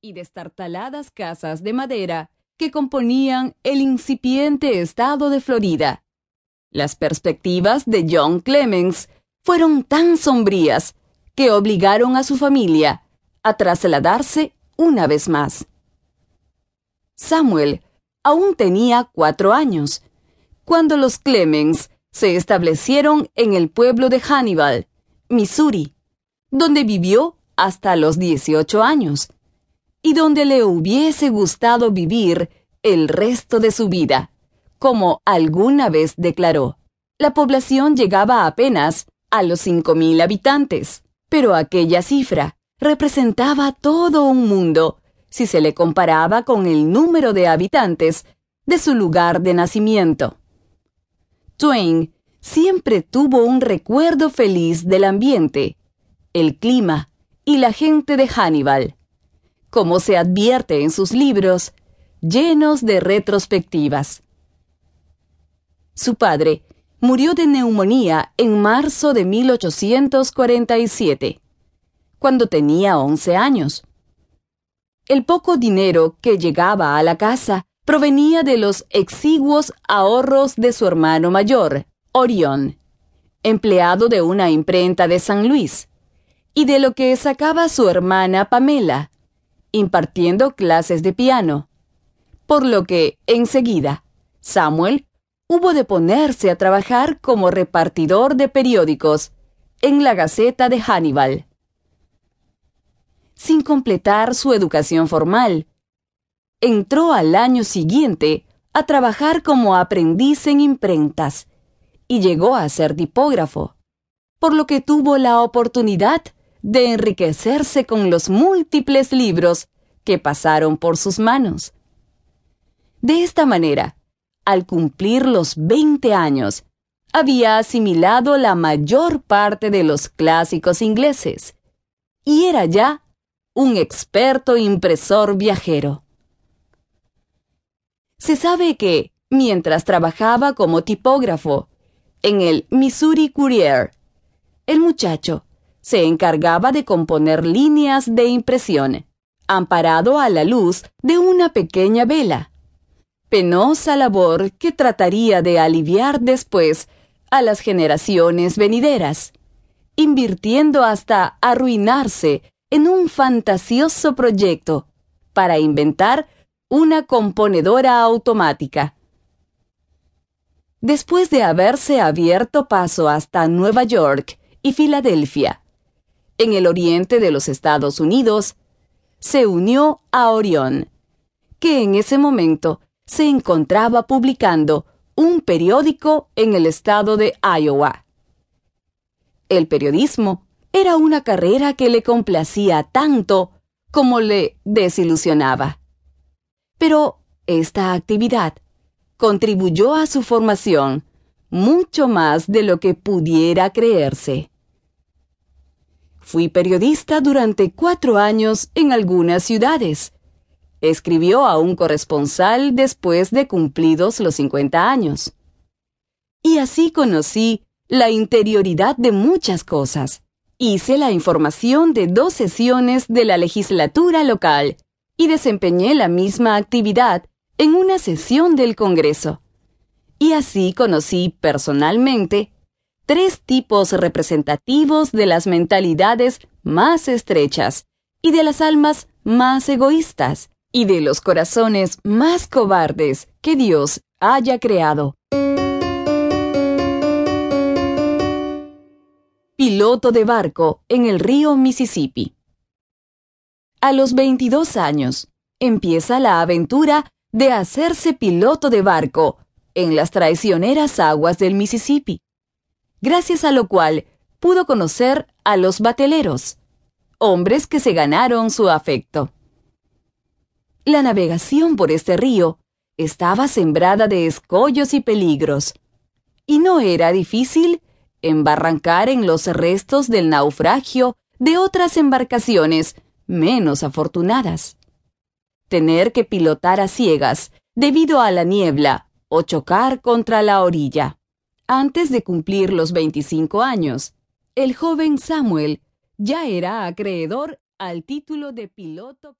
y destartaladas casas de madera que componían el incipiente estado de Florida. Las perspectivas de John Clemens fueron tan sombrías que obligaron a su familia a trasladarse una vez más. Samuel aún tenía cuatro años cuando los Clemens se establecieron en el pueblo de Hannibal, Missouri, donde vivió hasta los 18 años y donde le hubiese gustado vivir el resto de su vida, como alguna vez declaró. La población llegaba apenas a los 5.000 habitantes, pero aquella cifra representaba todo un mundo si se le comparaba con el número de habitantes de su lugar de nacimiento. Twain siempre tuvo un recuerdo feliz del ambiente, el clima y la gente de Hannibal, como se advierte en sus libros, llenos de retrospectivas. Su padre murió de neumonía en marzo de 1847, cuando tenía 11 años. El poco dinero que llegaba a la casa provenía de los exiguos ahorros de su hermano mayor, Orión, empleado de una imprenta de San Luis, y de lo que sacaba su hermana Pamela, impartiendo clases de piano. Por lo que, enseguida, Samuel hubo de ponerse a trabajar como repartidor de periódicos en la Gaceta de Hannibal. Sin completar su educación formal, entró al año siguiente a trabajar como aprendiz en imprentas y llegó a ser tipógrafo, por lo que tuvo la oportunidad de enriquecerse con los múltiples libros que pasaron por sus manos. De esta manera, al cumplir los 20 años, había asimilado la mayor parte de los clásicos ingleses y era ya un experto impresor viajero. Se sabe que, mientras trabajaba como tipógrafo en el Missouri Courier, el muchacho se encargaba de componer líneas de impresión, amparado a la luz de una pequeña vela. Penosa labor que trataría de aliviar después a las generaciones venideras, invirtiendo hasta arruinarse en un fantasioso proyecto para inventar una componedora automática. Después de haberse abierto paso hasta Nueva York y Filadelfia, en el oriente de los Estados Unidos, se unió a Orión, que en ese momento se encontraba publicando un periódico en el estado de Iowa. El periodismo era una carrera que le complacía tanto como le desilusionaba. Pero esta actividad contribuyó a su formación mucho más de lo que pudiera creerse. Fui periodista durante cuatro años en algunas ciudades. Escribió a un corresponsal después de cumplidos los 50 años. Y así conocí la interioridad de muchas cosas. Hice la información de dos sesiones de la legislatura local y desempeñé la misma actividad en una sesión del Congreso. Y así conocí personalmente tres tipos representativos de las mentalidades más estrechas y de las almas más egoístas y de los corazones más cobardes que Dios haya creado. Piloto de barco en el río Mississippi. A los 22 años, empieza la aventura de hacerse piloto de barco en las traicioneras aguas del Mississippi, gracias a lo cual pudo conocer a los bateleros, hombres que se ganaron su afecto. La navegación por este río estaba sembrada de escollos y peligros, y no era difícil embarrancar en los restos del naufragio de otras embarcaciones menos afortunadas. Tener que pilotar a ciegas debido a la niebla o chocar contra la orilla. Antes de cumplir los 25 años, el joven Samuel ya era acreedor al título de piloto